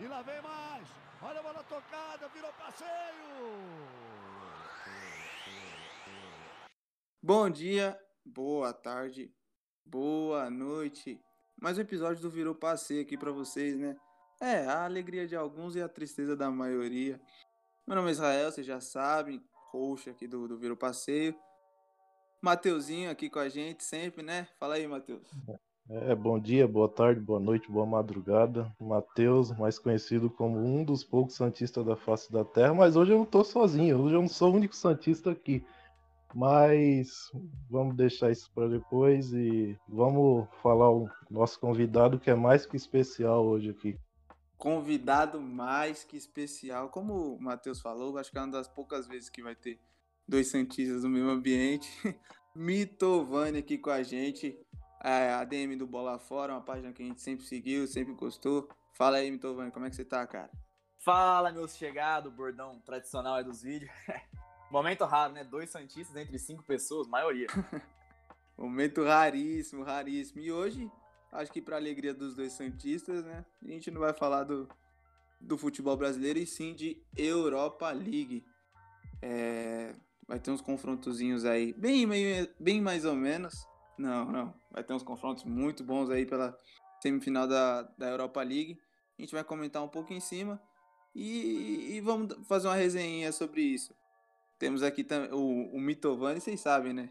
E lá vem mais. Olha a bola tocada, virou passeio. Bom dia, boa tarde, boa noite. Mais um episódio do Virou Passeio aqui para vocês, né? É, a alegria de alguns e a tristeza da maioria. Meu nome é Israel, vocês já sabem, roxo aqui do, do Virou Passeio. Mateuzinho aqui com a gente sempre, né? Fala aí, Mateus. É, bom dia, boa tarde, boa noite, boa madrugada. Matheus, mais conhecido como um dos poucos santistas da face da terra, mas hoje eu não tô sozinho, hoje eu não sou o único santista aqui. Mas vamos deixar isso para depois e vamos falar o nosso convidado que é mais que especial hoje aqui. Convidado mais que especial, como o Matheus falou, acho que é uma das poucas vezes que vai ter dois santistas no mesmo ambiente. Mitovani aqui com a gente é, a DM do Bola Fora, uma página que a gente sempre seguiu, sempre gostou. Fala aí, Mitovani, como é que você tá, cara? Fala, meus chegados, bordão tradicional aí dos vídeos. Momento raro, né? Dois Santistas entre cinco pessoas, maioria. Momento raríssimo, raríssimo. E hoje, acho que para alegria dos dois Santistas, né? A gente não vai falar do, do futebol brasileiro e sim de Europa League. É, vai ter uns confrontozinhos aí, bem, bem, bem mais ou menos. Não, não. Vai ter uns confrontos muito bons aí pela semifinal da, da Europa League. A gente vai comentar um pouco em cima e, e vamos fazer uma resenha sobre isso. Temos aqui o, o Mitovani, vocês sabem, né?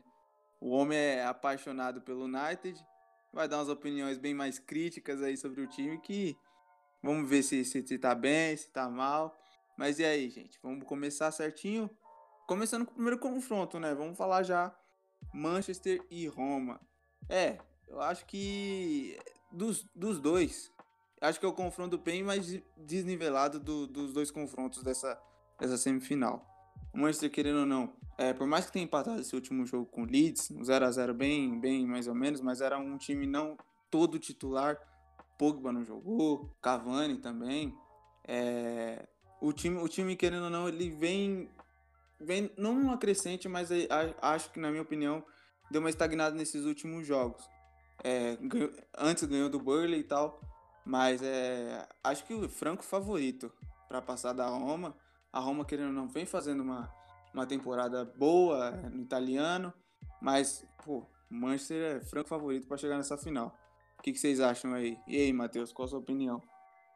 O homem é apaixonado pelo United. Vai dar umas opiniões bem mais críticas aí sobre o time que vamos ver se, se, se tá bem, se tá mal. Mas e aí, gente? Vamos começar certinho? Começando com o primeiro confronto, né? Vamos falar já Manchester e Roma. É, eu acho que dos, dos dois, acho que é o confronto bem mais desnivelado do, dos dois confrontos dessa, dessa semifinal. O Manchester, querendo ou não, é, por mais que tenha empatado esse último jogo com o Leeds, um 0x0 bem, bem mais ou menos, mas era um time não todo titular. Pogba não jogou, Cavani também. É, o, time, o time, querendo ou não, ele vem vem não uma crescente, mas é, acho que, na minha opinião, deu uma estagnada nesses últimos jogos. É, antes ganhou do Burley e tal, mas é, acho que o franco favorito para passar da Roma. A Roma, querendo ou não, vem fazendo uma, uma temporada boa no italiano, mas, pô, Manchester é franco favorito para chegar nessa final. O que, que, vocês acham aí? E aí, Matheus, qual a sua opinião?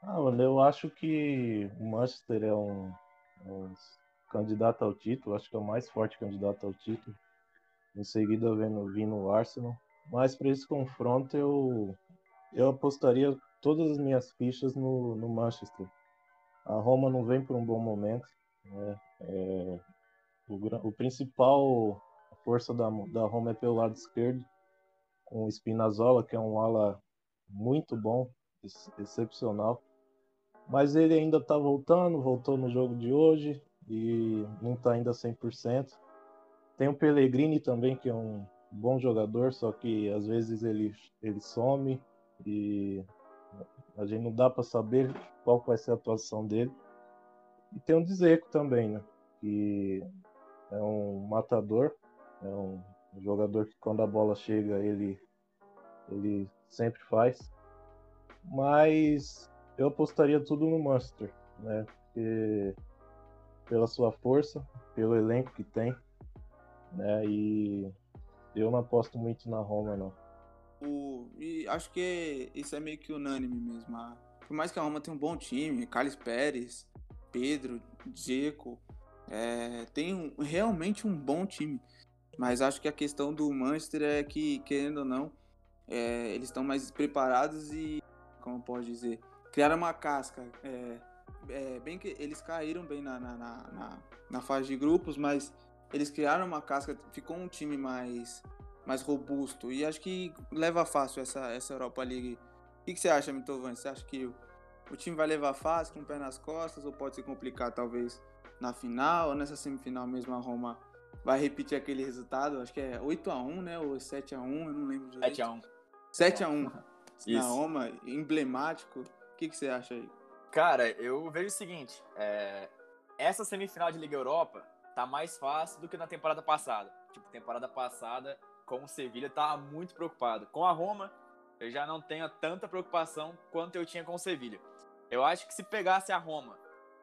Ah, mano, eu acho que o Manchester é um, um candidato ao título, acho que é o mais forte candidato ao título. Em seguida vendo, vindo o Arsenal. Mas para esse confronto eu, eu apostaria todas as minhas fichas no, no Manchester. A Roma não vem por um bom momento. Né? É, o, o, principal força da, da Roma é pelo lado esquerdo, com o Spinazzola, que é um ala muito bom, excepcional. Mas ele ainda está voltando, voltou no jogo de hoje, e não está ainda 100%. Tem o Pellegrini também, que é um bom jogador, só que às vezes ele, ele some e a gente não dá para saber qual vai ser a atuação dele. E tem o Dzeko também, né? Que é um matador, é um jogador que quando a bola chega ele, ele sempre faz. Mas eu apostaria tudo no Manchester, né? Porque pela sua força, pelo elenco que tem, né? E eu não aposto muito na Roma, não. O, e acho que isso é meio que unânime mesmo. Ah, por mais que a Roma tenha um bom time, Carlos Pérez, Pedro, Dzeko, é, tem um, realmente um bom time. Mas acho que a questão do Manchester é que, querendo ou não, é, eles estão mais preparados e, como pode dizer, criaram uma casca. É, é, bem que eles caíram bem na, na, na, na, fase de grupos, mas eles criaram uma casca, ficou um time mais, mais robusto. E acho que leva fácil essa, essa Europa League. O que, que você acha, Mitovan? Você acha que o, o time vai levar fácil, com o pé nas costas, ou pode se complicar talvez na final, ou nessa semifinal mesmo a Roma vai repetir aquele resultado? Acho que é 8x1, né? Ou 7x1, eu não lembro direito. 7x1. 7x1 na Roma, emblemático. O que, que você acha aí? Cara, eu vejo o seguinte: é, essa semifinal de Liga Europa tá mais fácil do que na temporada passada. Tipo, temporada passada, com o Sevilha, tava muito preocupado. Com a Roma, eu já não tenho tanta preocupação quanto eu tinha com o Sevilha. Eu acho que se pegasse a Roma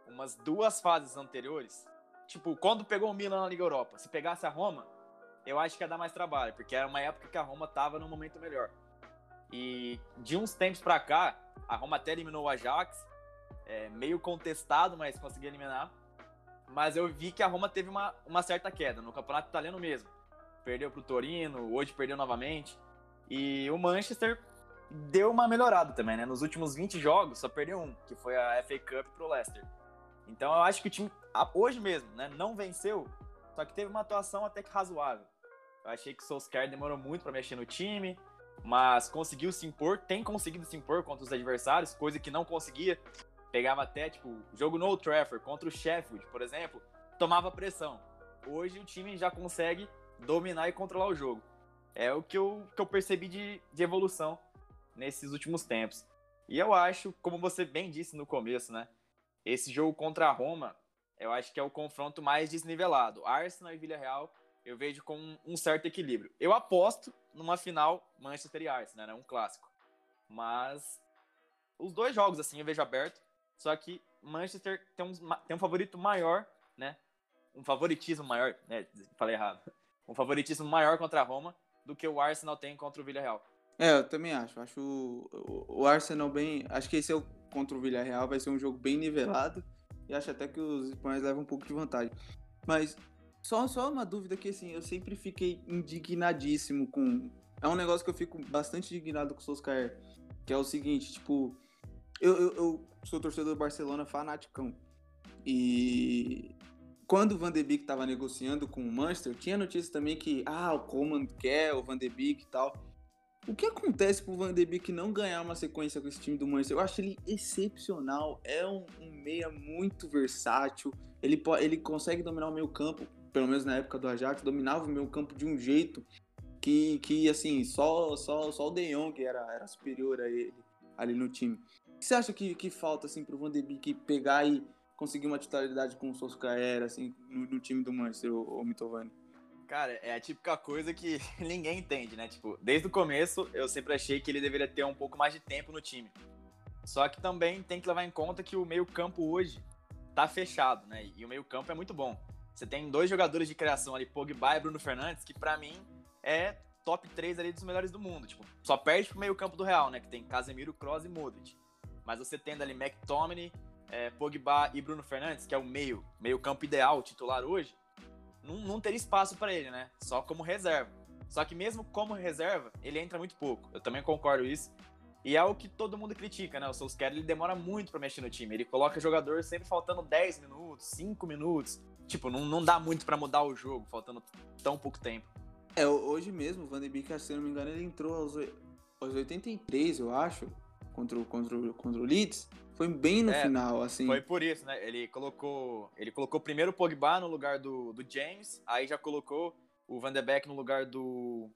umas duas fases anteriores, tipo, quando pegou o Milan na Liga Europa, se pegasse a Roma, eu acho que ia dar mais trabalho, porque era uma época que a Roma tava num momento melhor. E de uns tempos pra cá, a Roma até eliminou o Ajax, é, meio contestado, mas conseguiu eliminar. Mas eu vi que a Roma teve uma, uma certa queda no campeonato italiano mesmo. Perdeu pro Torino, hoje perdeu novamente. E o Manchester deu uma melhorada também, né? Nos últimos 20 jogos, só perdeu um, que foi a FA Cup pro Leicester. Então eu acho que o time, hoje mesmo, né, não venceu, só que teve uma atuação até que razoável. Eu achei que o Solskjaer demorou muito para mexer no time, mas conseguiu se impor, tem conseguido se impor contra os adversários, coisa que não conseguia. Pegava até, tipo, jogo no Old Trafford contra o Sheffield, por exemplo, tomava pressão. Hoje o time já consegue dominar e controlar o jogo. É o que eu, que eu percebi de, de evolução nesses últimos tempos. E eu acho, como você bem disse no começo, né? Esse jogo contra a Roma, eu acho que é o confronto mais desnivelado. Arsenal e Villarreal, eu vejo com um certo equilíbrio. Eu aposto numa final Manchester e Arsenal, né? Um clássico. Mas os dois jogos, assim, eu vejo aberto. Só que Manchester tem um, tem um favorito maior, né? Um favoritismo maior, né? Falei errado. Um favoritismo maior contra a Roma do que o Arsenal tem contra o Villarreal. É, eu também acho. Acho o, o Arsenal bem. Acho que esse é o contra o Villarreal vai ser um jogo bem nivelado. E acho até que os espanhóis levam um pouco de vantagem. Mas só, só uma dúvida que assim, eu sempre fiquei indignadíssimo com. É um negócio que eu fico bastante indignado com o Solskjaer. Que é o seguinte, tipo. Eu, eu, eu sou torcedor do Barcelona fanaticão. E quando o Van de Beek estava negociando com o Manchester, tinha notícia também que ah, o Coleman quer o Van de Beek e tal. O que acontece pro Van de Beek não ganhar uma sequência com esse time do Manchester? Eu acho ele excepcional. É um, um meia muito versátil. Ele, ele consegue dominar o meio campo, pelo menos na época do Ajax, dominava o meio campo de um jeito que, que assim, só, só, só o De Jong era, era superior a ele ali no time. O que você acha que, que falta assim, pro Van de Beek pegar e conseguir uma titularidade com o Solskjaer assim, no, no time do Manchester, o, o Mitovani? Cara, é a típica coisa que ninguém entende, né? Tipo, desde o começo eu sempre achei que ele deveria ter um pouco mais de tempo no time. Só que também tem que levar em conta que o meio-campo hoje tá fechado, né? E o meio-campo é muito bom. Você tem dois jogadores de criação ali, Pogba e Bruno Fernandes, que para mim é top 3 ali dos melhores do mundo. Tipo, só perde pro meio-campo do Real, né? Que tem Casemiro, Kroos e Modric. Mas você tendo ali McTominay, é, Pogba e Bruno Fernandes, que é o meio, meio-campo ideal, titular hoje, não, não teria espaço para ele, né? Só como reserva. Só que mesmo como reserva, ele entra muito pouco. Eu também concordo isso. E é o que todo mundo critica, né? O Solskjaer, ele demora muito para mexer no time. Ele coloca jogador sempre faltando 10 minutos, 5 minutos. Tipo, não, não dá muito para mudar o jogo, faltando tão pouco tempo. É, hoje mesmo, o Van de Beek, se não me engano, ele entrou aos, aos 83, eu acho, contra o, contra o, contra o Leeds. Foi bem no é, final, assim. Foi por isso, né? Ele colocou. Ele colocou primeiro o Pogba no lugar do, do James, aí já colocou o Van de Beek no lugar do.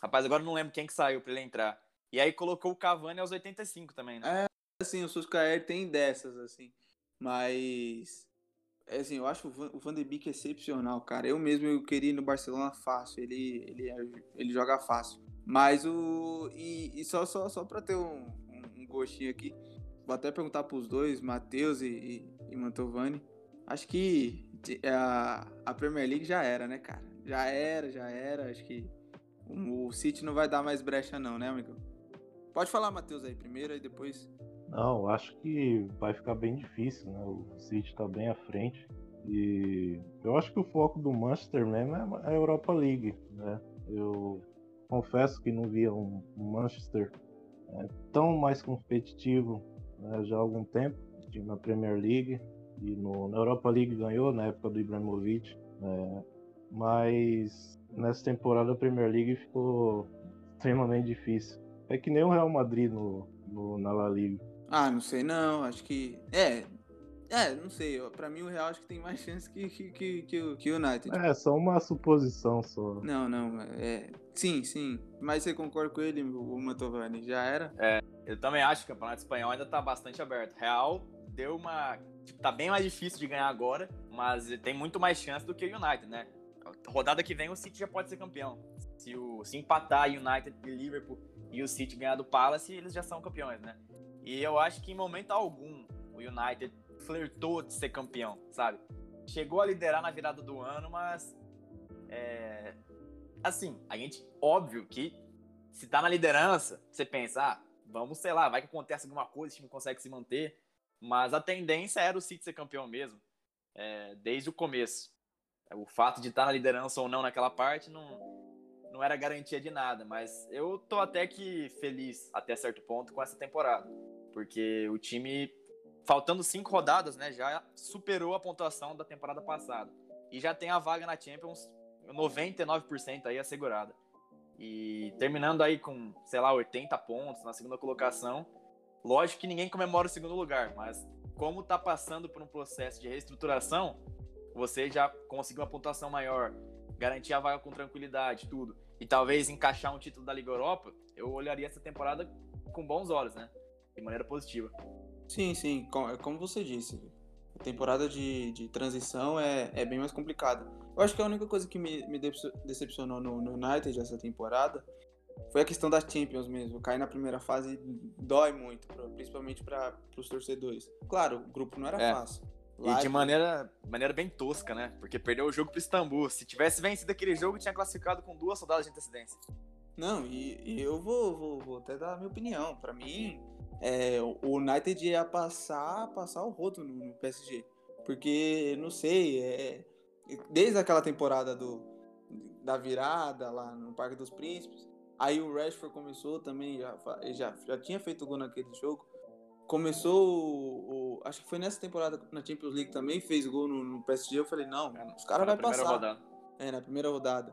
Rapaz, agora não lembro quem que saiu pra ele entrar. E aí colocou o Cavani aos 85 também, né? É, assim, o Suscaer tem dessas, assim. Mas. É assim, eu acho o Van de Beek excepcional, cara. Eu mesmo eu queria ir no Barcelona fácil. Ele, ele, ele joga fácil. Mas o. E, e só, só, só pra ter um, gostinho aqui vou até perguntar para os dois, Matheus e, e, e, Mantovani. Acho que a, a Premier League já era, né, cara? Já era, já era. Acho que o, o City não vai dar mais brecha, não, né, amigo? Pode falar, Matheus, aí primeiro e depois. Não, acho que vai ficar bem difícil, né? O City está bem à frente. E eu acho que o foco do Manchester mesmo é a Europa League, né? Eu confesso que não via um Manchester é, tão mais competitivo né, já há algum tempo, na Premier League e no, na Europa League ganhou na época do Ibrahimovic, né, mas nessa temporada a Premier League ficou extremamente difícil. É que nem o Real Madrid no, no na La Liga. Ah, não sei não, acho que. É, é, não sei. Pra mim o Real acho que tem mais chance que, que, que, que, o, que o United. É, só uma suposição só. Não, não. É, sim, sim. Mas você concorda com ele, o Mantovani? Já era? É, eu também acho que o Campeonato Espanhol ainda tá bastante aberto. Real deu uma. Tipo, tá bem mais difícil de ganhar agora, mas tem muito mais chance do que o United, né? Rodada que vem o City já pode ser campeão. Se, o, se empatar United e Liverpool e o City ganhar do Palace, eles já são campeões, né? E eu acho que em momento algum o United flertou de ser campeão, sabe? Chegou a liderar na virada do ano, mas é, assim, a gente, óbvio que se tá na liderança, você pensa, ah, vamos, sei lá, vai que acontece alguma coisa, o time consegue se manter. Mas a tendência era o City ser campeão mesmo, é, desde o começo. O fato de estar tá na liderança ou não naquela parte não, não era garantia de nada, mas eu tô até que feliz até certo ponto com essa temporada, porque o time, faltando cinco rodadas, né, já superou a pontuação da temporada passada e já tem a vaga na Champions 99% aí assegurada. E terminando aí com, sei lá, 80 pontos na segunda colocação. Lógico que ninguém comemora o segundo lugar, mas como tá passando por um processo de reestruturação, você já conseguiu uma pontuação maior, garantir a vaga com tranquilidade, tudo, e talvez encaixar um título da Liga Europa, eu olharia essa temporada com bons olhos, né? De maneira positiva. Sim, sim, como você disse, a temporada de, de transição é, é bem mais complicada. Eu acho que a única coisa que me, me decepcionou no, no United essa temporada foi a questão das Champions mesmo. Cair na primeira fase dói muito, principalmente para os torcedores. Claro, o grupo não era é. fácil. Lá e de maneira, maneira bem tosca, né? Porque perdeu o jogo pro Istambul. Se tivesse vencido aquele jogo, tinha classificado com duas soldadas de antecedência. Não, e, e eu vou, vou, vou, até dar a minha opinião. Para mim, é, o United ia passar, passar o rodo no, no PSG. Porque, não sei, é, desde aquela temporada do, da virada lá no Parque dos Príncipes, aí o Rashford começou também, já, já, já tinha feito gol naquele jogo. Começou, o, o, acho que foi nessa temporada na Champions League também, fez gol no, no PSG. Eu falei, não, os caras vão passar. Rodada. É, na primeira rodada.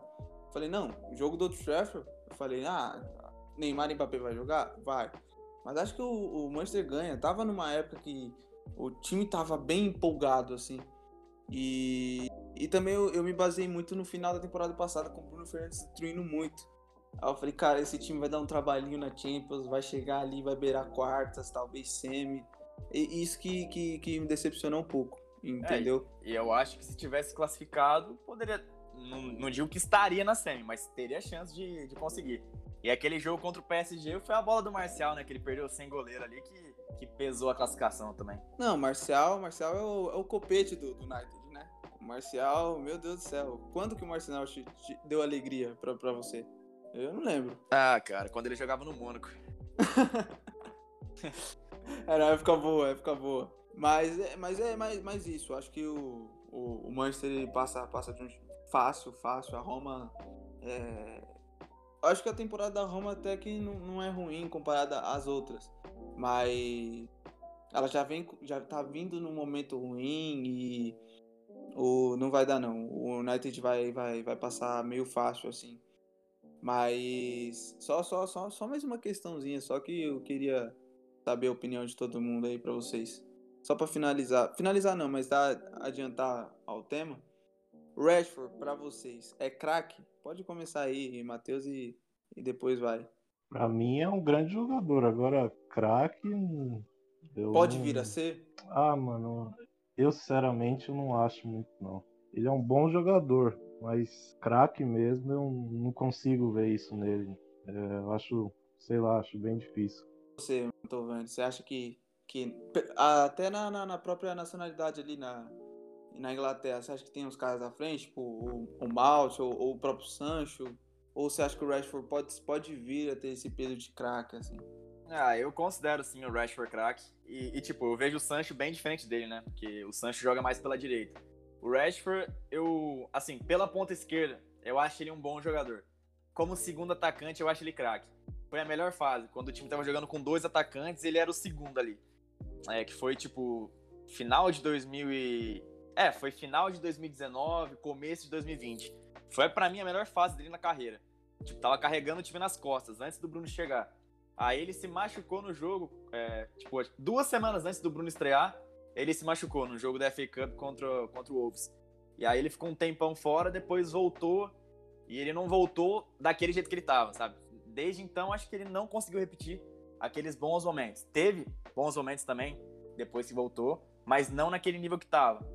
falei, não, o jogo do outro Trafford, eu falei, ah, Neymar e Mbappé vai jogar? Vai. Mas acho que o, o Manchester ganha. Tava numa época que o time tava bem empolgado, assim. E, e também eu, eu me baseei muito no final da temporada passada com o Bruno Fernandes destruindo muito. Aí eu falei, cara, esse time vai dar um trabalhinho na Champions, vai chegar ali, vai beirar quartas, talvez semi. E isso que, que, que me decepcionou um pouco, entendeu? É, e eu acho que se tivesse classificado, poderia. Não, não digo que estaria na semi, mas teria chance de, de conseguir. E aquele jogo contra o PSG foi a bola do Marcial, né? Que ele perdeu sem goleiro ali, que, que pesou a classificação também. Não, Marcial, Marcial é o, é o copete do, do United, né? O Marcial, meu Deus do céu. Quando que o Marcial te, te deu alegria pra, pra você? Eu não lembro. Ah, cara, quando ele jogava no Mônaco. Era época boa, época boa. Mas, é, mas é mais, mais isso. Acho que o, o, o Manchester passa, passa de um fácil, fácil. A Roma é, acho que a temporada da Roma até que não, não é ruim comparada às outras. Mas ela já vem já tá vindo num momento ruim e o não vai dar não. O United vai vai vai passar meio fácil assim. Mas só só só só mais uma questãozinha, só que eu queria saber a opinião de todo mundo aí para vocês. Só para finalizar, finalizar não, mas dar adiantar ao tema. Rashford para vocês é craque? Pode começar aí, Matheus, e, e depois vai. Para mim é um grande jogador. Agora, craque. Pode vir a ser? Ah, mano, eu sinceramente não acho muito, não. Ele é um bom jogador, mas craque mesmo eu não consigo ver isso nele. É, eu acho, sei lá, acho bem difícil. Você, vendo, você acha que, que até na, na, na própria nacionalidade ali na, na Inglaterra, você acha que tem uns caras à frente, tipo o, o Malt ou, ou, o próprio Sancho? Ou você acha que o Rashford pode, pode vir a ter esse peso de craque, assim? Ah, eu considero sim o Rashford craque. E, e, tipo, eu vejo o Sancho bem diferente dele, né? Porque o Sancho joga mais pela direita. O Rashford, eu, assim, pela ponta esquerda, eu acho ele um bom jogador. Como segundo atacante, eu acho ele craque. Foi a melhor fase. Quando o time tava jogando com dois atacantes, ele era o segundo ali. É, que foi, tipo, final de 2000 e... É, foi final de 2019, começo de 2020. Foi para mim a melhor fase dele na carreira. Tipo, tava carregando o time nas costas antes do Bruno chegar. Aí ele se machucou no jogo, é, tipo, duas semanas antes do Bruno estrear, ele se machucou no jogo da FA Cup contra, contra o Wolves. E aí ele ficou um tempão fora, depois voltou, e ele não voltou daquele jeito que ele tava, sabe? Desde então, acho que ele não conseguiu repetir aqueles bons momentos. Teve bons momentos também, depois que voltou, mas não naquele nível que tava.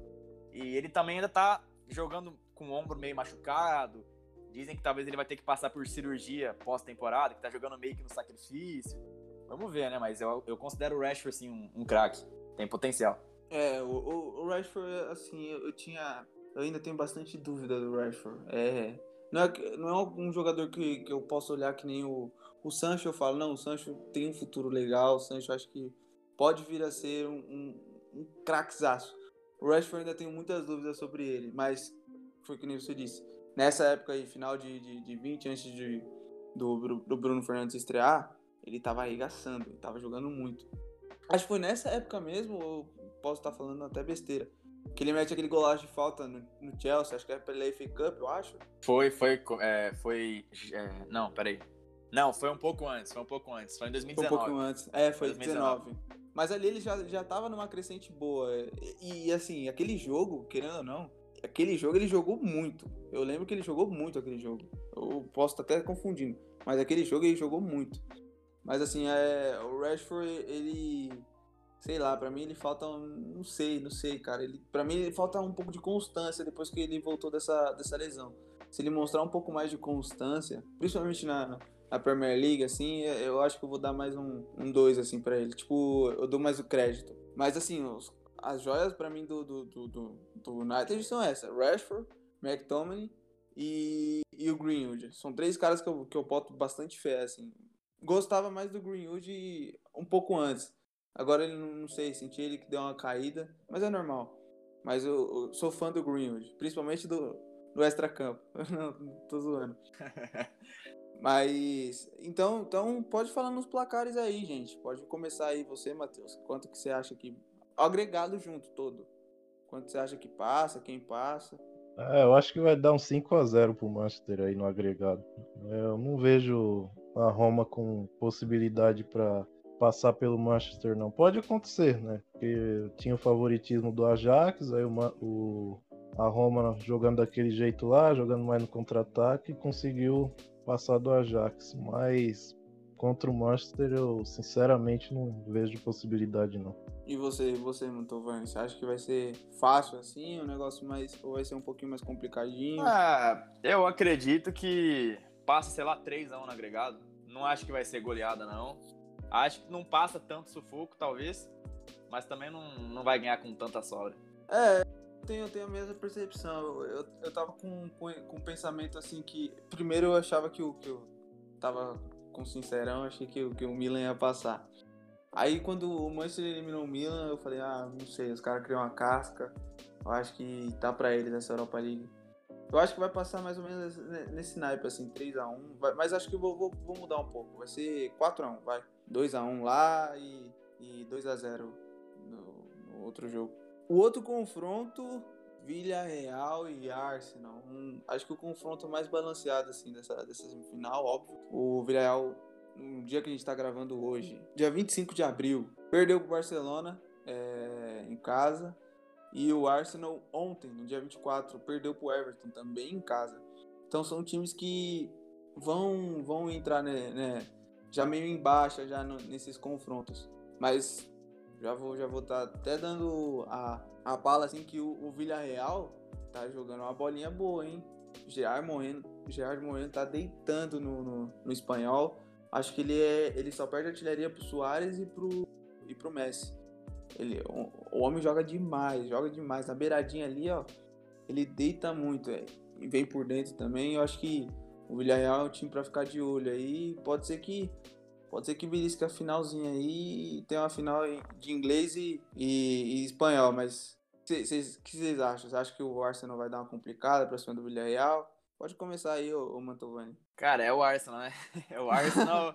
E ele também ainda tá jogando com o ombro meio machucado. Dizem que talvez ele vai ter que passar por cirurgia pós-temporada, que tá jogando meio que no sacrifício. Vamos ver, né? Mas eu, eu considero o Rashford, assim, um, um craque. Tem potencial. É, o, o, o Rashford, assim, eu, eu, tinha. Eu ainda tenho bastante dúvida do Rashford. É, não, é, não é um jogador que, que eu posso olhar que nem o, o Sancho. Eu falo, não, o Sancho tem um futuro legal. O Sancho acho que pode vir a ser um, um, um craquezaço. O Rashford ainda tenho muitas dúvidas sobre ele, mas foi que nem você disse. Nessa época aí, final de, de, de 20, antes de, do, do Bruno Fernandes estrear, ele tava arregaçando, ele tava jogando muito. Acho que foi nessa época mesmo, ou posso estar falando até besteira, que ele mete aquele golaço de falta no, no Chelsea, acho que é pela FA Cup, eu acho. Foi, foi, é, foi, é, não, peraí. Não, foi um pouco antes, foi um pouco antes, foi em 2019. Foi um pouco antes, é, foi 2019. 19. Mas ali ele já, já tava numa crescente boa, e, e assim, aquele jogo, querendo ou não, aquele jogo ele jogou muito. Eu lembro que ele jogou muito aquele jogo. Eu posso estar até confundindo, mas aquele jogo ele jogou muito. Mas assim, é, o Rashford, ele. Sei lá, para mim ele falta. Não sei, não sei, cara. Ele, para mim ele falta um pouco de constância depois que ele voltou dessa, dessa lesão. Se ele mostrar um pouco mais de constância, principalmente na, na Premier League, assim, eu acho que eu vou dar mais um 2, um dois, assim, para ele. Tipo, eu dou mais o crédito. Mas assim, os, as joias para mim do, do, do, do, United são essas: Rashford, McTominay e, e o Greenwood. São três caras que eu, que eu boto bastante fé, assim gostava mais do Greenwood um pouco antes. Agora ele não sei, senti ele que deu uma caída, mas é normal. Mas eu, eu sou fã do Greenwood, principalmente do, do extra-campo. não, tô zoando. Mas então, então pode falar nos placares aí, gente. Pode começar aí você, Matheus. Quanto que você acha que agregado junto todo? Quanto você acha que passa, quem passa? É, eu acho que vai dar um 5 a 0 pro Manchester aí no agregado. Eu não vejo a Roma com possibilidade para passar pelo Manchester, não. Pode acontecer, né? Porque tinha o favoritismo do Ajax, aí o, o a Roma jogando daquele jeito lá, jogando mais no contra-ataque, conseguiu passar do Ajax. Mas contra o Manchester eu sinceramente não vejo possibilidade não. E você, você, Mantovani, você acha que vai ser fácil assim, um negócio mais ou vai ser um pouquinho mais complicadinho? Ah, eu acredito que passa, sei lá, 3 a 1 no agregado. Não acho que vai ser goleada, não. Acho que não passa tanto sufoco, talvez. Mas também não, não vai ganhar com tanta sobra. É, tenho, eu tenho a mesma percepção. Eu, eu tava com, com, com um pensamento assim que. Primeiro eu achava que o. Que eu tava com sincerão, achei que, que o Milan ia passar. Aí quando o Manchester eliminou o Milan, eu falei, ah, não sei, os caras criam uma casca. Eu acho que tá pra eles essa Europa League. Eu acho que vai passar mais ou menos nesse naipe, assim, 3x1. Mas acho que vou, vou, vou, mudar um pouco. Vai ser 4x1, vai. 2x1 lá e, e 2x0 no, no, outro jogo. O outro confronto, Villarreal e Arsenal. Um, acho que o confronto mais balanceado, assim, dessa, dessa semifinal, óbvio. O Villarreal, no dia que a gente tá gravando hoje, dia 25 de abril, perdeu pro Barcelona é, em casa. E o Arsenal ontem, no dia 24, perdeu para o Everton também em casa. Então são times que vão vão entrar né, né já meio em baixa já no, nesses confrontos. Mas já vou já vou estar tá até dando a, a bala assim que o, o Villarreal tá jogando uma bolinha boa, hein? Gerard Moreno, Gerard Moreno tá deitando no, no, no espanhol. Acho que ele é ele só perde artilharia pro Soares e pro e pro Messi. Ele, o, o, homem joga demais, joga demais. Na beiradinha ali, ó, ele deita muito, é, e vem por dentro também. Eu acho que o Villarreal é um time para ficar de olho aí. Pode ser que pode ser que belisque a finalzinha aí e tenha uma final de inglês e, e, e espanhol, mas o que vocês acham? Você acha que o Arsenal vai dar uma complicada para cima do Villarreal? Pode começar aí, ô, ô Mantovani. Cara, é o Arsenal, né? É o Arsenal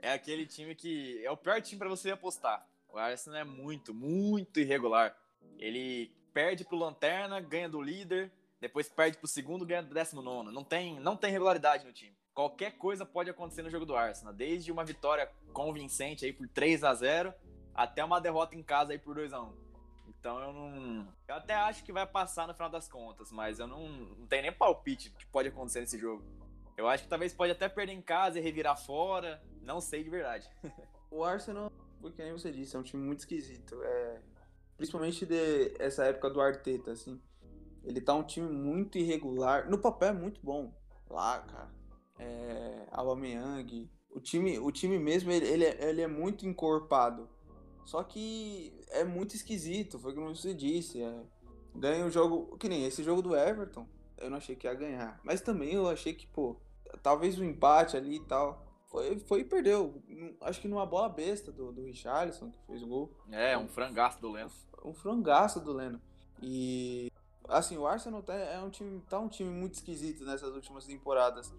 é aquele time que é o pior time para você apostar. O Arsenal é muito, muito irregular. Ele perde pro Lanterna, ganha do líder, depois perde pro segundo, ganha do décimo nono. Não tem, não tem regularidade no time. Qualquer coisa pode acontecer no jogo do Arsenal, desde uma vitória convincente aí por 3 a 0 até uma derrota em casa aí por 2 a 1. Então eu não, eu até acho que vai passar no final das contas, mas eu não, não tenho nem palpite que pode acontecer nesse jogo. Eu acho que talvez pode até perder em casa e revirar fora, não sei de verdade. o Arsenal porque nem você disse, é um time muito esquisito. É, principalmente de essa época do Arteta, assim. Ele tá um time muito irregular. No papel é muito bom. Lá, cara. É, Aubameyang, o time, o time mesmo, ele, ele, é, ele é muito encorpado. Só que é muito esquisito, foi como você disse. É, ganha o jogo, que nem esse jogo do Everton, eu não achei que ia ganhar. Mas também eu achei que, pô, talvez o um empate ali e tal. Foi, foi e perdeu. Acho que numa bola besta do, do Richarlison, que fez o gol. É, um frangaço do Leno. Um frangaço do Leno. E assim, o Arsenal tá, é um time, tá um time muito esquisito nessas últimas temporadas.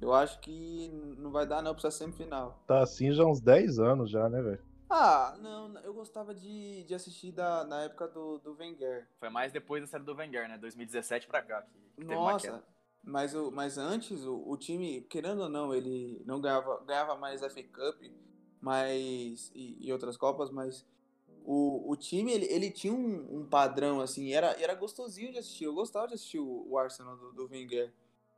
Eu acho que não vai dar não pra essa semifinal. Tá assim já uns 10 anos já, né, velho? Ah, não, eu gostava de, de assistir da, na época do, do Wenger. Foi mais depois da série do Wenger, né? 2017 pra cá. Que, que Nossa, mas, o, mas antes o, o time, querendo ou não, ele não ganhava, ganhava mais FA Cup mas, e, e outras Copas, mas o, o time ele, ele tinha um, um, padrão, assim, era, era gostosinho de assistir. Eu gostava de assistir o, o Arsenal do, do Wenger.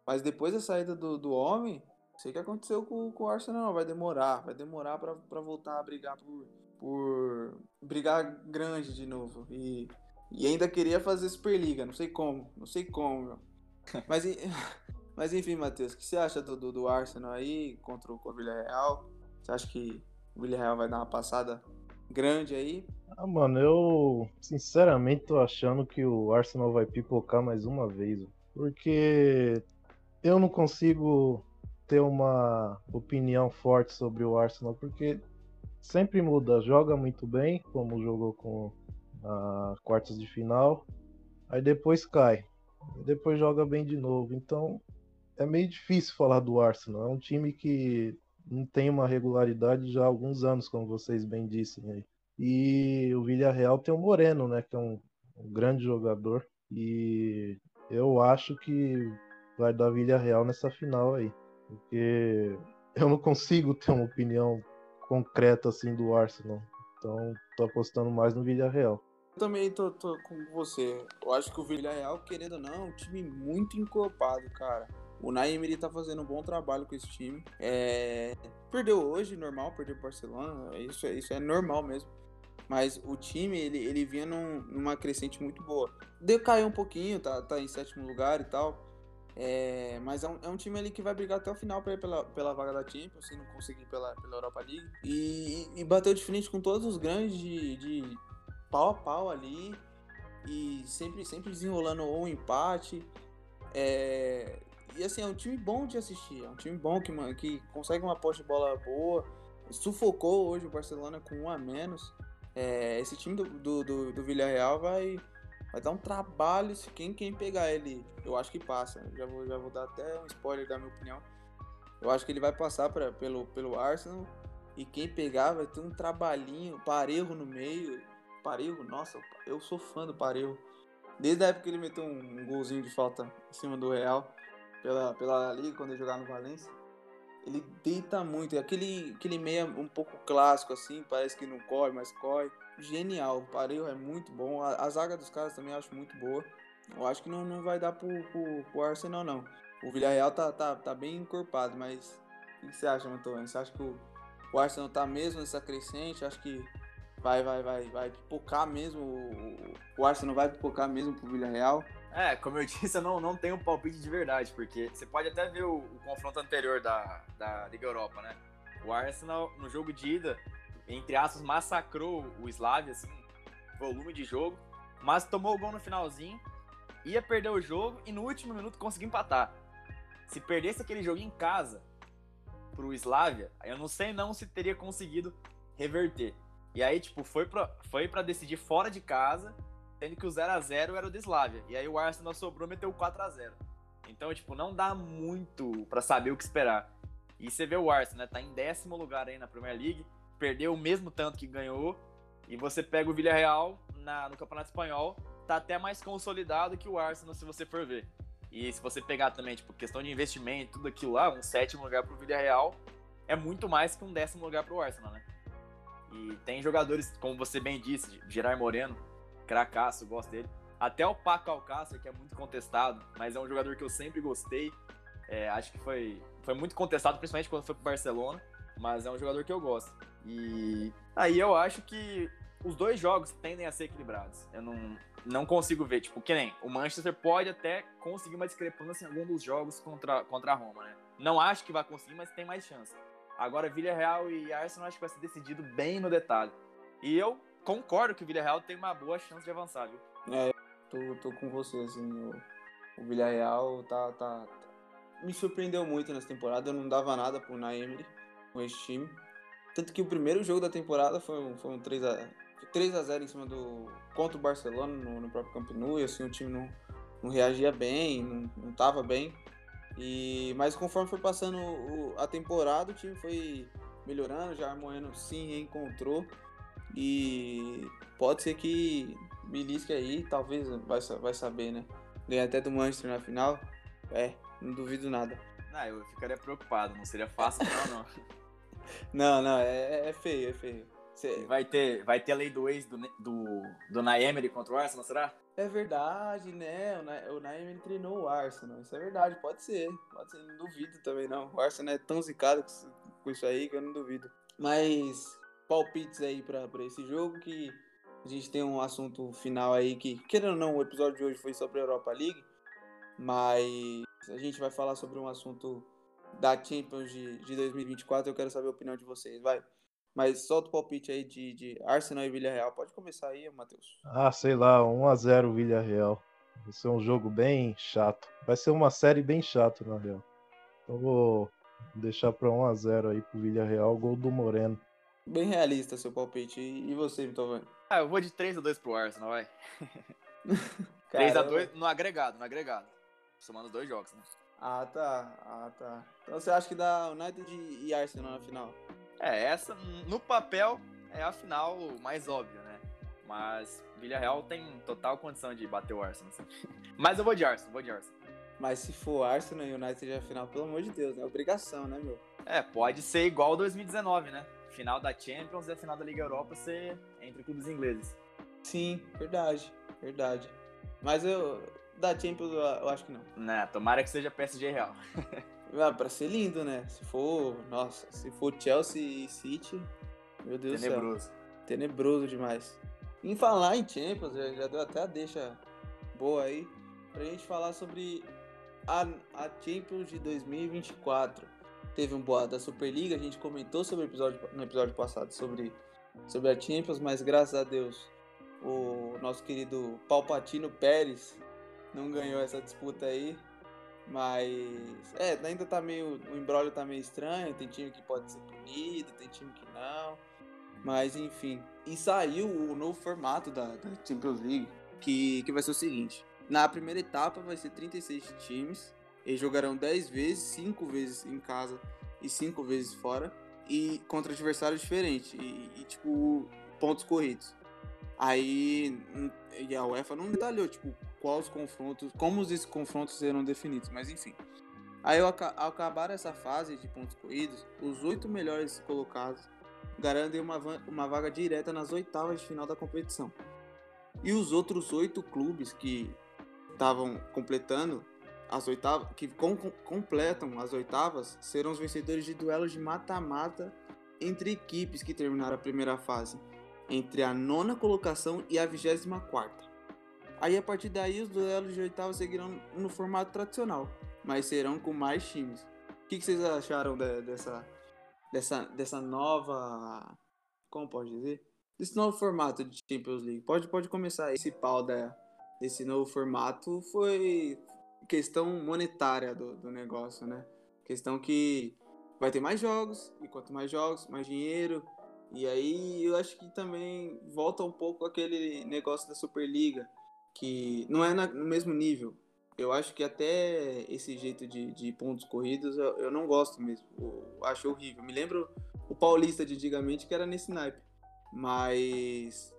Mas depois da saída do, do homem, sei que aconteceu com, com o Arsenal, não. Vai demorar, vai demorar para voltar a brigar por, por brigar grande de novo. E, e ainda queria fazer Superliga, não sei como, não sei como, meu. Mas, mas enfim, Matheus, o que você acha do, do, do Arsenal aí contra o, contra Villarreal? Você acha que o Villarreal vai dar uma passada grande aí? Ah, mano, eu sinceramente tô achando que o Arsenal vai pipocar mais uma vez. Porque eu não consigo ter uma opinião forte sobre o Arsenal, porque sempre muda. Joga muito bem, como jogou com a quartas de final, aí depois cai. Depois joga bem de novo. Então é meio difícil falar do Arsenal. É um time que não tem uma regularidade já há alguns anos, como vocês bem dissem aí. E o Villarreal tem o Moreno, né, que é um, um grande jogador. E eu acho que vai dar Villarreal nessa final aí. Porque eu não consigo ter uma opinião concreta assim do Arsenal. Então tô apostando mais no Villarreal. Eu também tô, tô com você. Eu acho que o Villarreal, querendo ou não, é um time muito encorpado, cara. O Naim ele tá fazendo um bom trabalho com esse time. É... Perdeu hoje, normal, perdeu o Barcelona. Isso é, isso é normal mesmo. Mas o time, ele, ele vinha num, numa crescente muito boa. Decaiu um pouquinho, tá, tá em sétimo lugar e tal. É, mas é um, é um, time ali que vai brigar até o final ir pela, pela vaga da Champions, se não conseguir pela, pela Europa League. E, e, bateu de frente com todos os grandes de, de pau a pau ali. E sempre, sempre desenrolando ou um empate. É, e assim, é um time bom de assistir. É um time bom que, que consegue uma posse de bola boa. Sufocou hoje o Barcelona com um a menos. É, esse time do, do, do, do Villarreal vai, vai dar um trabalho se quem, quem pegar ele. Eu acho que passa. Já vou, já vou dar até um spoiler da minha opinião. Eu acho que ele vai passar pra, pelo, pelo Arsenal. E quem pegar vai ter um trabalhinho, parejo no meio. Parejo, nossa, eu sou fã do Parejo. Desde a época que ele meteu um, um golzinho de falta em cima do Real pela, pela Liga, quando ele jogava no Valência. Ele deita muito. É aquele, aquele meia um pouco clássico, assim, parece que não corre, mas corre. Genial. O Parejo é muito bom. A, a, zaga dos caras também acho muito boa. Eu acho que não, não vai dar pro, pro, pro Arsenal, não. O Villarreal tá, tá, tá bem encorpado, mas o que você acha, Antônio? Você acha que o, o Arsenal tá mesmo nessa crescente? Acho que vai, vai, vai, vai pipocar mesmo. O, o Arsenal vai pipocar mesmo pro Villarreal? É, como eu disse, eu não, não tenho um palpite de verdade, porque você pode até ver o, o, confronto anterior da, da Liga Europa, né? O Arsenal, no jogo de ida, entre aspas, massacrou o Slavia, assim, volume de jogo, mas tomou o gol no finalzinho, ia perder o jogo e no último minuto conseguiu empatar. Se perdesse aquele jogo em casa pro Slavia, eu não sei não se teria conseguido reverter. E aí, tipo, foi pra, foi pra decidir fora de casa Sendo que o 0x0 era o de Slavia. E aí o Arsenal sobrou e meteu 4x0. Então, tipo, não dá muito para saber o que esperar. E você vê o Arsenal, né? Tá em décimo lugar aí na Premier League. Perdeu o mesmo tanto que ganhou. E você pega o Villarreal na, no Campeonato Espanhol. Tá até mais consolidado que o Arsenal, se você for ver. E se você pegar também, tipo, questão de investimento, tudo aquilo lá, um sétimo lugar pro Villarreal é muito mais que um décimo lugar pro Arsenal, né? E tem jogadores, como você bem disse, Gerard Moreno, cracaço, gosto dele. Até o Paco Alcácer, que é muito contestado, mas é um jogador que eu sempre gostei. É, acho que foi, foi muito contestado, principalmente quando foi pro Barcelona, mas é um jogador que eu gosto. E aí eu acho que os dois jogos tendem a ser equilibrados. Eu não, não consigo ver, tipo, que nem o Manchester pode até conseguir uma discrepância em algum dos jogos contra, contra a Roma, né? Não acho que vai conseguir, mas tem mais chance. Agora, Villarreal e Arsenal acho que vai ser decidido bem no detalhe. E eu concordo que o Villarreal tem uma boa chance de avançar, viu? É, tô, tô com você, assim. O, o Villarreal tá, tá, tá, Me surpreendeu muito nessa temporada. Eu não dava nada pro Naemery com esse time. Tanto que o primeiro jogo da temporada foi um, foi um 3x0 3 a 0 em cima do. contra o Barcelona no, no próprio Camp Nou. E assim, o time não, não reagia bem, não, não tava bem. E, mas conforme foi passando o, a temporada, o time foi melhorando, já Moeno sim reencontrou. E pode ser que belisque aí, talvez vai, vai saber, né? Ganhar até do Manchester na final. É, não duvido nada. Não, eu ficaria preocupado, não seria fácil não, não. não, não, é, é feio, é feio. Cê... Vai, ter, vai ter a lei do ex do, do, do Naemery contra o Arsenal, será? É verdade, né? O, Naemery treinou o Arsenal. Isso é verdade, pode ser. Pode ser, não duvido também, não. O Arsenal é tão zicado com isso aí que eu não duvido. Mas palpites aí pra, pra esse jogo que a gente tem um assunto final aí que, querendo ou não, o episódio de hoje foi sobre a Europa League, mas a gente vai falar sobre um assunto da Champions de, de 2024. Eu quero saber a opinião de vocês, vai. Mas solta o palpite aí de, de Arsenal e Villarreal. Pode começar aí, Matheus. Ah, sei lá, 1x0 Villarreal. Vai ser um jogo bem chato. Vai ser uma série bem chata, na real. Então vou deixar para 1x0 aí pro Villarreal, gol do Moreno. Bem realista seu palpite. E você, Vitor Ah, eu vou de 3x2 pro Arsenal, vai. 3x2 no agregado, no agregado. Somando os dois jogos, né? Ah, tá. Ah, tá. Então você acha que dá United e Arsenal na final? É, essa no papel é a final mais óbvia, né? Mas Villarreal tem total condição de bater o Arsenal. Assim. Mas eu vou de Arsenal, vou de Arsenal. Mas se for Arsenal e United a final, pelo amor de Deus, né? Obrigação, né, meu? É, pode ser igual 2019, né? Final da Champions e a final da Liga Europa ser entre clubes ingleses. Sim, verdade, verdade. Mas eu, da Champions eu acho que não. Né, tomara que seja PSG Real. Ah, pra ser lindo, né? Se for, nossa, se for Chelsea e City, meu Deus Tenebroso. do céu. Tenebroso demais. Em falar em Champions, já, deu até a deixa boa aí, pra gente falar sobre a, a Champions de 2024. Teve um boato da Superliga, a gente comentou sobre o episódio, no episódio passado sobre, sobre a Champions, mas graças a Deus o nosso querido Palpatino Pérez não ganhou essa disputa aí. Mas é, ainda tá meio. O embrólio tá meio estranho. Tem time que pode ser punido, tem time que não. Mas enfim. E saiu o novo formato da, da Champions League, que, que vai ser o seguinte: na primeira etapa vai ser 36 times. Eles jogarão 10 vezes, 5 vezes em casa e 5 vezes fora. E contra adversários diferentes. E, e tipo, pontos corridos. Aí e a UEFA não detalhou, tipo, quais os confrontos, como esses confrontos serão definidos, mas enfim. Aí, ao acabar essa fase de pontos corridos, os oito melhores colocados garantem uma, uma vaga direta nas oitavas de final da competição. E os outros oito clubes que estavam completando as oitavas, que com, completam as oitavas, serão os vencedores de duelos de mata-mata entre equipes que terminaram a primeira fase, entre a nona colocação e a vigésima quarta. Aí a partir daí os duelos de oitava seguirão no formato tradicional, mas serão com mais times. O que, que vocês acharam de, dessa, dessa, dessa nova. Como pode dizer? Desse novo formato de Champions League? Pode, pode começar. Esse pau da, desse novo formato foi questão monetária do, do negócio, né? Questão que vai ter mais jogos, e quanto mais jogos, mais dinheiro. E aí eu acho que também volta um pouco aquele negócio da Superliga, que não é na, no mesmo nível. Eu acho que até esse jeito de, de pontos corridos eu, eu, não gosto mesmo. Eu acho horrível. Me lembro o Paulista de antigamente que era nesse naipe. Mas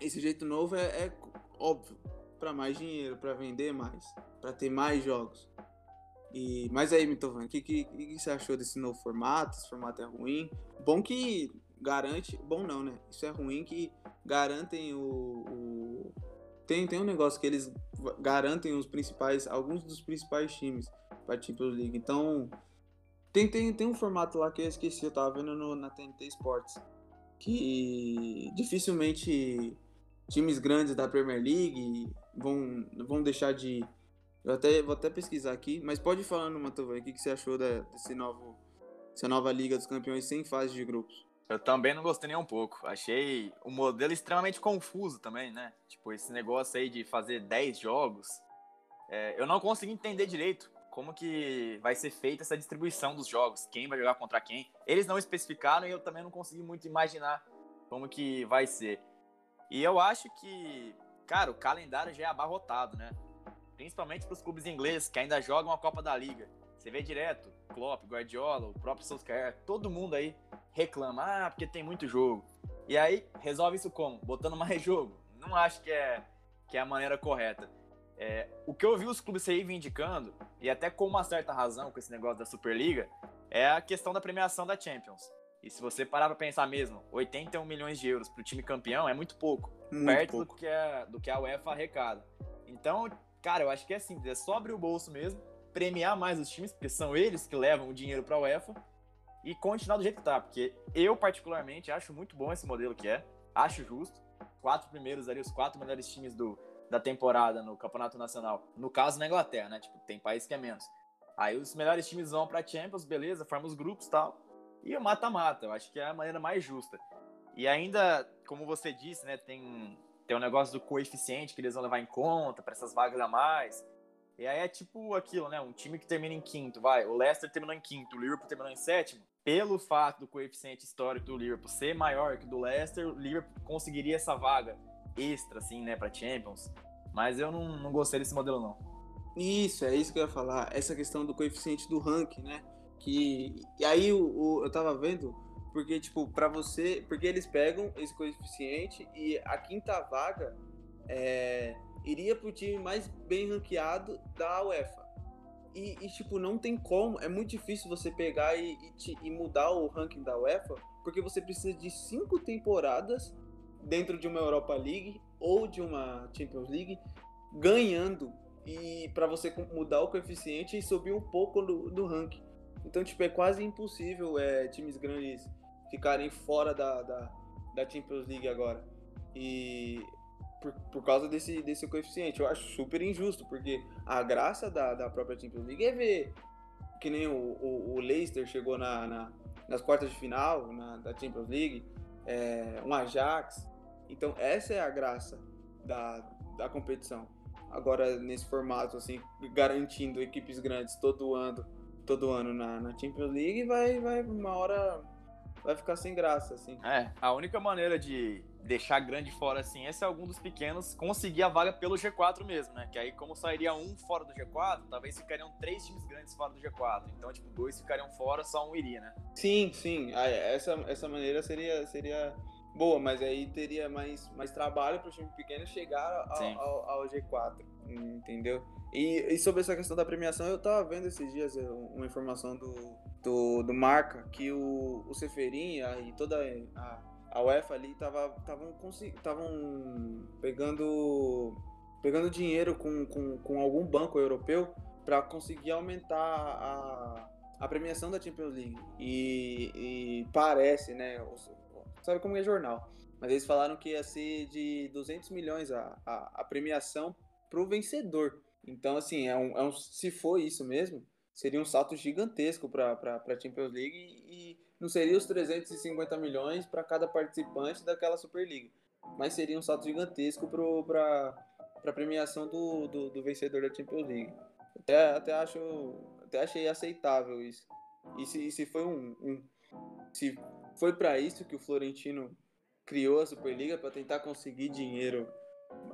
esse jeito novo é, é óbvio para mais dinheiro, para vender mais, para ter mais jogos. E, mas aí, Mitovan, o que, que, que, você achou desse novo formato? Esse formato é ruim? Bom que garante. Bom não, né? Isso é ruim que garantem o, o tem, tem um negócio que eles garantem os principais, alguns dos principais times para Champions League. Então, tem, tem, tem um formato lá que eu esqueci, eu tava vendo no, na TNT Sports, que dificilmente times grandes da Premier League vão, vão deixar de. Eu até, vou até pesquisar aqui, mas pode ir falando, Matovan, o que, que você achou da, desse novo, essa nova Liga dos Campeões sem fase de grupos. Eu também não gostei nem um pouco. Achei o modelo extremamente confuso também, né? Tipo, esse negócio aí de fazer 10 jogos. É, eu não consegui entender direito como que vai ser feita essa distribuição dos jogos, quem vai jogar contra quem. Eles não especificaram e eu também não consegui muito imaginar como que vai ser. E eu acho que, cara, o calendário já é abarrotado, né? Principalmente para os clubes ingleses que ainda jogam a Copa da Liga. Você vê direto, Klopp, Guardiola, o próprio Solskjaer, todo mundo aí reclama, ah, porque tem muito jogo. E aí, resolve isso como? Botando mais jogo. Não acho que é, que é a maneira correta. É, o que eu vi os clubes se reivindicando, e até com uma certa razão com esse negócio da Superliga, é a questão da premiação da Champions. E se você parar pra pensar mesmo, 81 milhões de euros pro time campeão é muito pouco. Muito perto pouco. Do, que a, do que a UEFA arrecada. Então, cara, eu acho que é simples, é só abrir o bolso mesmo, premiar mais os times, porque são eles que levam o dinheiro pra UEFA, e continuar do jeito que tá. Porque eu, particularmente, acho muito bom esse modelo que é. Acho justo. Quatro primeiros ali, os quatro melhores times do, da temporada no Campeonato Nacional. No caso, na Inglaterra, né? Tipo, tem país que é menos. Aí os melhores times vão pra Champions, beleza, forma os grupos e tal. E o mata-mata, eu acho que é a maneira mais justa. E ainda, como você disse, né, tem, tem um negócio do coeficiente que eles vão levar em conta para essas vagas a mais. E aí é tipo aquilo, né? Um time que termina em quinto, vai. O Leicester terminou em quinto, o Liverpool terminou em sétimo. Pelo fato do coeficiente histórico do Liverpool ser maior que o do Leicester, o Liverpool conseguiria essa vaga extra, assim, né, pra Champions. Mas eu não, não gostei desse modelo, não. Isso, é isso que eu ia falar. Essa questão do coeficiente do ranking, né? Que. E aí o, o- eu tava vendo, porque, tipo, pra você. Porque eles pegam esse coeficiente e a quinta vaga é, iria pro time mais bem ranqueado da UEFA. E, e, tipo, não tem como. É muito difícil você pegar e, e te- e mudar o ranking da UEFA, porque você precisa de cinco temporadas dentro de uma Europa League ou de uma Champions League ganhando e para você mudar o coeficiente e subir um pouco no, no ranking. Então, tipo, é quase impossível é, times grandes ficarem fora da, da, da Champions League agora. E por, por causa desse, desse coeficiente. Eu acho super injusto, porque a graça da, da própria Champions League é ver que nem o, o, o Leicester chegou na, na- nas quartas de final na, da Champions League, é, um Ajax. Então, essa é a graça da, da competição. Agora, nesse formato, assim, garantindo equipes grandes todo ano, todo ano na, na Champions League, vai, vai, uma hora vai ficar sem graça, assim. É, a única maneira de deixar grande fora assim é se algum dos pequenos conseguir a vaga pelo G4 mesmo, né? Que aí, como sairia um fora do G4, talvez ficariam três times grandes fora do G4. Então, tipo, dois ficariam fora, só um iria, né? Sim, sim. Ah, Essa, essa maneira seria, seria boa, mas aí teria mais, mais trabalho para o time pequeno chegar ao, ao, ao G4, entendeu? E, e sobre essa questão da premiação, eu tava vendo esses dias eh, uma informação do, do, do Marca que o, o Seferin e toda a, a UEFA ali estavam estavam pegando pegando dinheiro com, com, com algum banco europeu para conseguir aumentar a, a premiação da Champions League. E, e parece, né? Sabe como é jornal? Mas eles falaram que ia ser de 200 milhões a, a, a premiação pro vencedor. Então, assim, é um, é um, se for isso mesmo, seria um salto gigantesco para a Champions League e não seria os 350 milhões para cada participante daquela Superliga. Mas seria um salto gigantesco para a premiação do, do, do vencedor da Champions League. Até, até, acho, até achei aceitável isso. E se, se foi um, um- se foi para isso que o Florentino criou a Superliga para tentar conseguir dinheiro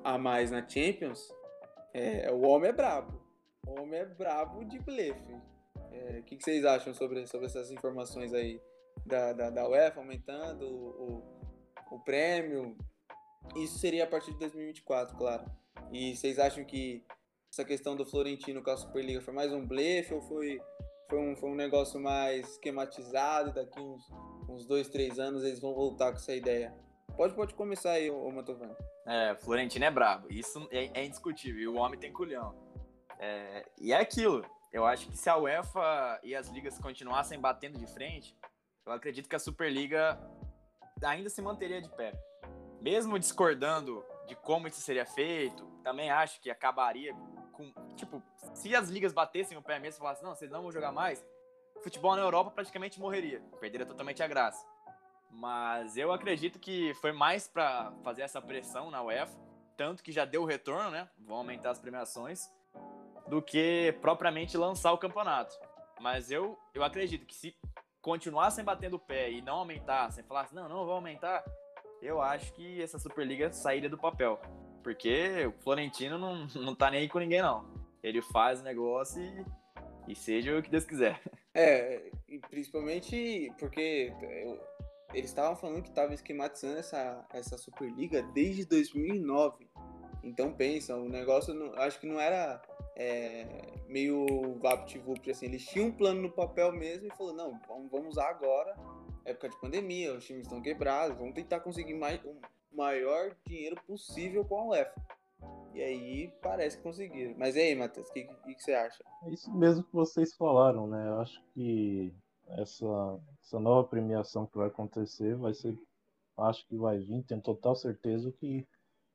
a mais na Champions, é, o homem é brabo. O homem é brabo de blefe. É, O que, que vocês acham sobre, sobre essas informações aí da, da, da UEFA aumentando o, o, o prêmio? Isso seria a partir de 2024, claro. E vocês acham que essa questão do Florentino com a Superliga foi mais um blefe ou foi, foi, um, foi um negócio mais esquematizado daqui uns, uns dois, três anos eles vão voltar com essa ideia? Pode, pode começar aí, ô Mantovani. É, Florentino é brabo. Isso é, é indiscutível. E o homem tem culhão. É, e é aquilo. Eu acho que se a UEFA e as ligas continuassem batendo de frente, eu acredito que a Superliga ainda se manteria de pé. Mesmo discordando de como isso seria feito, também acho que acabaria com. Tipo, se as ligas batessem o pé mesmo e falassem, não, vocês não vão jogar mais, futebol na Europa praticamente morreria, perderia totalmente a graça. Mas eu acredito que foi mais para fazer essa pressão na UEFA, tanto que já deu retorno, né? Vão aumentar as premiações, do que propriamente lançar o campeonato. Mas eu, eu acredito que se continuassem batendo o pé e não aumentassem, falassem, não, não vou aumentar, eu acho que essa Superliga sairia do papel. Porque o Florentino não, não tá nem aí com ninguém, não. Ele faz o negócio e, e seja o que Deus quiser. É, e principalmente porque eu, eles estavam falando que estava esquematizando essa, essa Superliga desde 2009. Então pensa, o negócio não, acho que não era é, meio vapt-vupt, assim, eles tinham um plano no papel mesmo e falou, não, vamos, usar agora, época de pandemia, os times estão quebrados, vamos tentar conseguir mais, o maior dinheiro possível com a UEFA. E aí parece que conseguiram. Mas e aí, Matheus, o que, que, que, você acha? É isso mesmo que vocês falaram, né? Eu acho que essa, essa nova premiação que vai acontecer vai ser. Acho que vai vir, tenho total certeza que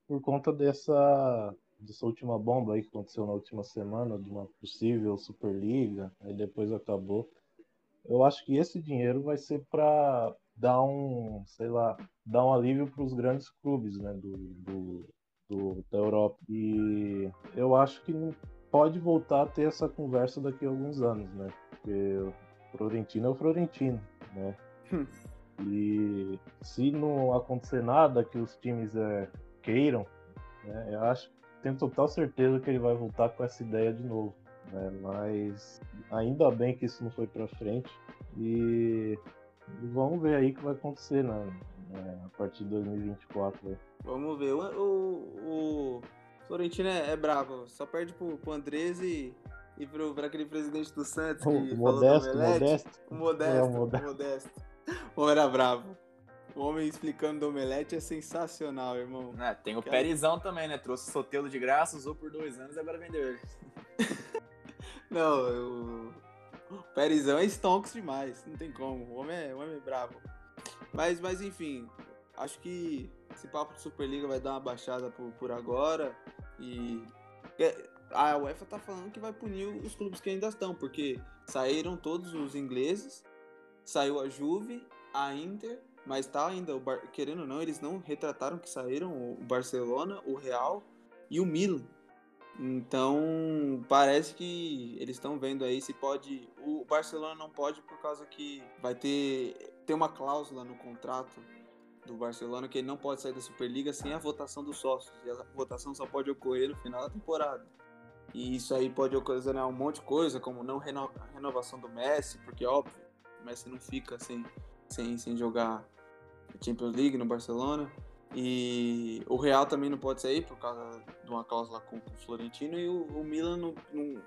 por conta dessa, dessa última bomba aí que aconteceu na última semana, de uma possível Superliga, aí depois acabou. Eu acho que esse dinheiro vai ser para dar um, sei lá, dar um alívio para os grandes clubes, né, do, do, do, da Europa. E eu acho que pode voltar a ter essa conversa daqui a alguns anos, né, porque o Florentino é o Florentino, né. Hum. E se não acontecer nada que os times é, queiram, né, eu acho, tenho total certeza que ele vai voltar com essa ideia de novo. Né, mas ainda bem que isso não foi para frente e vamos ver aí o que vai acontecer né, né, a partir de 2024. Né. Vamos ver. O, o, o Florentino é, é, bravo, só perde pro, pro Andrés e, e pro, pro aquele presidente do Santos que o falou modesto, do Modesto. O Modesto, é, o modesto. modesto. O homem era bravo. O homem explicando do omelete é sensacional, irmão. É, tem o Cara... Perizão também, né? Trouxe o Sotelo de graça, usou por dois anos e agora vendeu ele. Não, o... o Perizão é stonks demais, não tem como. O homem é, o homem é bravo. Mas, mas enfim, acho que esse papo de Superliga vai dar uma baixada por, por agora. E a UEFA tá falando que vai punir os clubes que ainda estão, porque saíram todos os ingleses, saiu a Juve, a Inter mas tá ainda, Bar... querendo ou não, eles não retrataram que saíram o Barcelona, o Real e o Milan. Então, parece que eles estão vendo aí se pode. O Barcelona não pode por causa que vai ter, ter uma cláusula no contrato do Barcelona que ele não pode sair da Superliga sem a votação dos sócios. E a votação só pode ocorrer no final da temporada. E isso aí pode ocasionar um monte de coisa, como não reno... renovação do Messi, porque óbvio, o Messi não fica sem, sem, sem jogar Champions League no Barcelona. E o Real também não pode sair por causa de uma cláusula com, o Florentino. E o, o Milan não, não,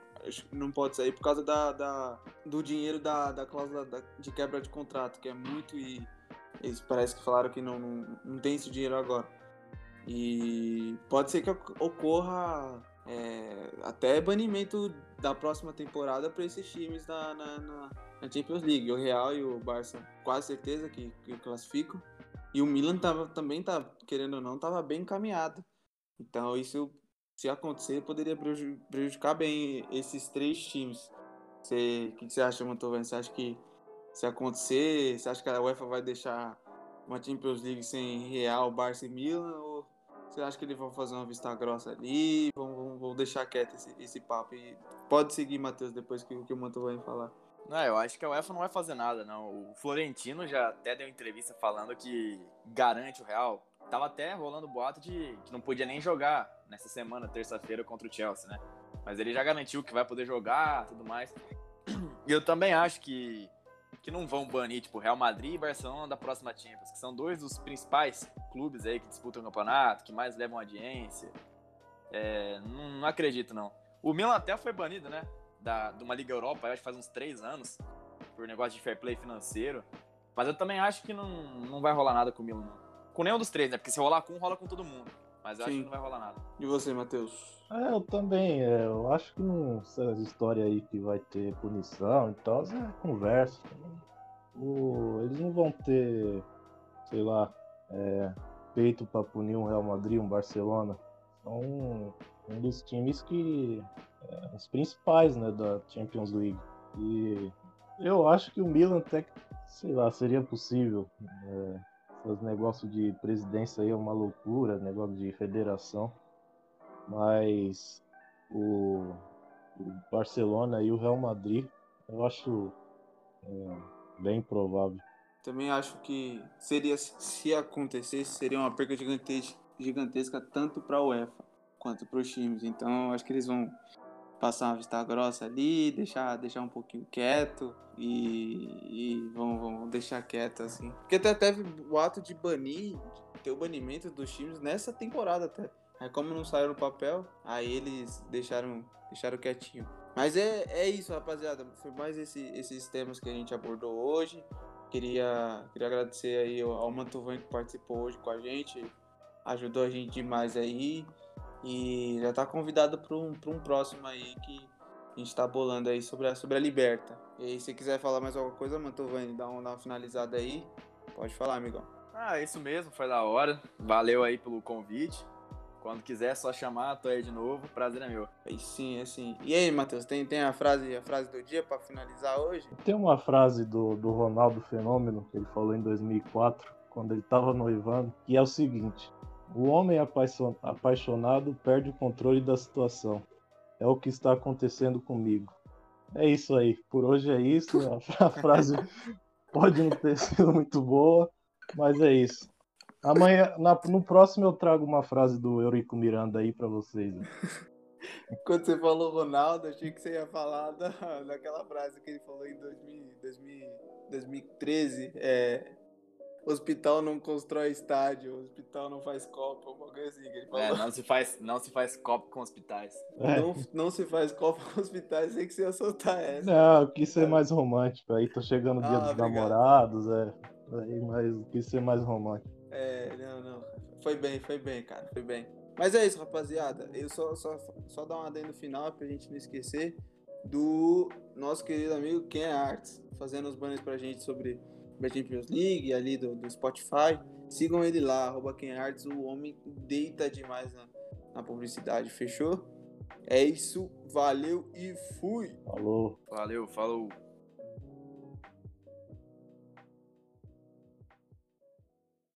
não, pode sair por causa da, da do dinheiro da, da cláusula da, de quebra de contrato, que é muito. E eles parece que falaram que não, não, não tem esse dinheiro agora. E pode ser que ocorra é, até banimento da próxima temporada para esses times na, na, na, na, Champions League. O Real e o Barça, quase certeza que, que classificam. E o Milan tava, também tá, querendo ou não, estava bem encaminhado. Então isso, se acontecer, poderia prejudicar bem esses três times. O que, você acha, Mantovan? Você acha que se acontecer, você acha que a UEFA vai deixar uma Champions League sem Real, Barça e Milan? Você acha que eles vão fazer uma vista grossa ali? Vão, deixar quieto esse, esse papo? E pode seguir, Matheus, depois que, que o Mantovan falar. Não, eu acho que a UEFA não vai fazer nada, não. O Florentino já até deu entrevista falando que garante o Real. Tava até rolando boato de que não podia nem jogar nessa semana, terça-feira, contra o Chelsea, né? Mas ele já garantiu que vai poder jogar tudo mais. E eu também acho que, que não vão banir, tipo, Real Madrid e Barcelona da próxima Champions, que são dois dos principais clubes aí que disputam o campeonato, que mais levam audiência. É, não, não acredito, não. O Milan até foi banido, né? da, de uma Liga Europa, acho que faz uns três anos, por negócio de fair play financeiro. Mas eu também acho que não, não vai rolar nada com o Milan, não. Com nenhum dos três, né? Porque se rolar com um, rola com todo mundo. Mas Sim. acho que não vai rolar nada. E você, Matheus? É, eu também. É, eu acho que não. Essas histórias aí que vai ter punição e tal, é conversa. O, eles não vão ter, sei lá, é, peito para punir um Real Madrid, um Barcelona. São um dos times que. É, os principais né, da Champions League. E Eu acho que o Milan até, sei lá, seria possível. É, esses negócios de presidência aí é uma loucura, negócio de federação. Mas o, o Barcelona e o Real Madrid, eu acho é, bem provável. Também acho que seria, se acontecesse, seria uma perca gigantesca, gigantesca tanto para a UEFA quanto para os times. Então acho que eles vão passar uma vista grossa ali, deixar, deixar um pouquinho quieto e, e vão, vão deixar quieto assim. Porque até teve o ato de banir, de ter o banimento dos times nessa temporada até. Aí como não saiu no papel, aí eles deixaram, deixaram quietinho. Mas é, é isso, rapaziada. Foi mais esse, esses temas que a gente abordou hoje. Queria, queria agradecer aí ao Mantovan que participou hoje com a gente. Ajudou a gente demais aí. E já tá convidado para um, um próximo aí que a gente tá bolando aí sobre a, sobre a Liberta. E aí, se quiser falar mais alguma coisa, Mantovani, dá, um, dá uma finalizada aí. Pode falar, amigão. Ah, isso mesmo, foi da hora. Valeu aí pelo convite. Quando quiser, é só chamar, tô aí de novo. Prazer é meu. Aí sim, é sim. E aí, Matheus, tem, tem a frase a frase do dia para finalizar hoje? Tem uma frase do, do Ronaldo Fenômeno que ele falou em 2004, quando ele tava noivando, que é o seguinte: o homem apaixonado perde o controle da situação. É o que está acontecendo comigo. É isso aí. Por hoje é isso. A frase pode não ter sido muito boa, mas é isso. Amanhã, na, no próximo, eu trago uma frase do Eurico Miranda aí para vocês. Quando você falou Ronaldo, achei que você ia falar da, daquela frase que ele falou em 2000, 2000, 2013. É, hospital não constrói estádio, hospital não faz copo, alguma coisa assim que ele falou. É, não se faz, não se faz copo com hospitais. É. Não, não se faz copo com hospitais, sei que você ia soltar essa. Não, quis ser mais romântico. Aí tô chegando o dia ah, dos obrigado. namorados, é. Aí, mas quis ser mais romântico. É, não, não. Foi bem, foi bem, cara, foi bem. Mas é isso, rapaziada. Eu só, só, só dar uma adendo no final pra gente não esquecer do nosso querido amigo Ken Arts, fazendo os banners pra gente sobre da Champions League, ali do, do Spotify. Sigam ele lá, arroba Ken Arts, o homem deita demais na, na publicidade, fechou? É isso, valeu e fui! Falou! Valeu, falou!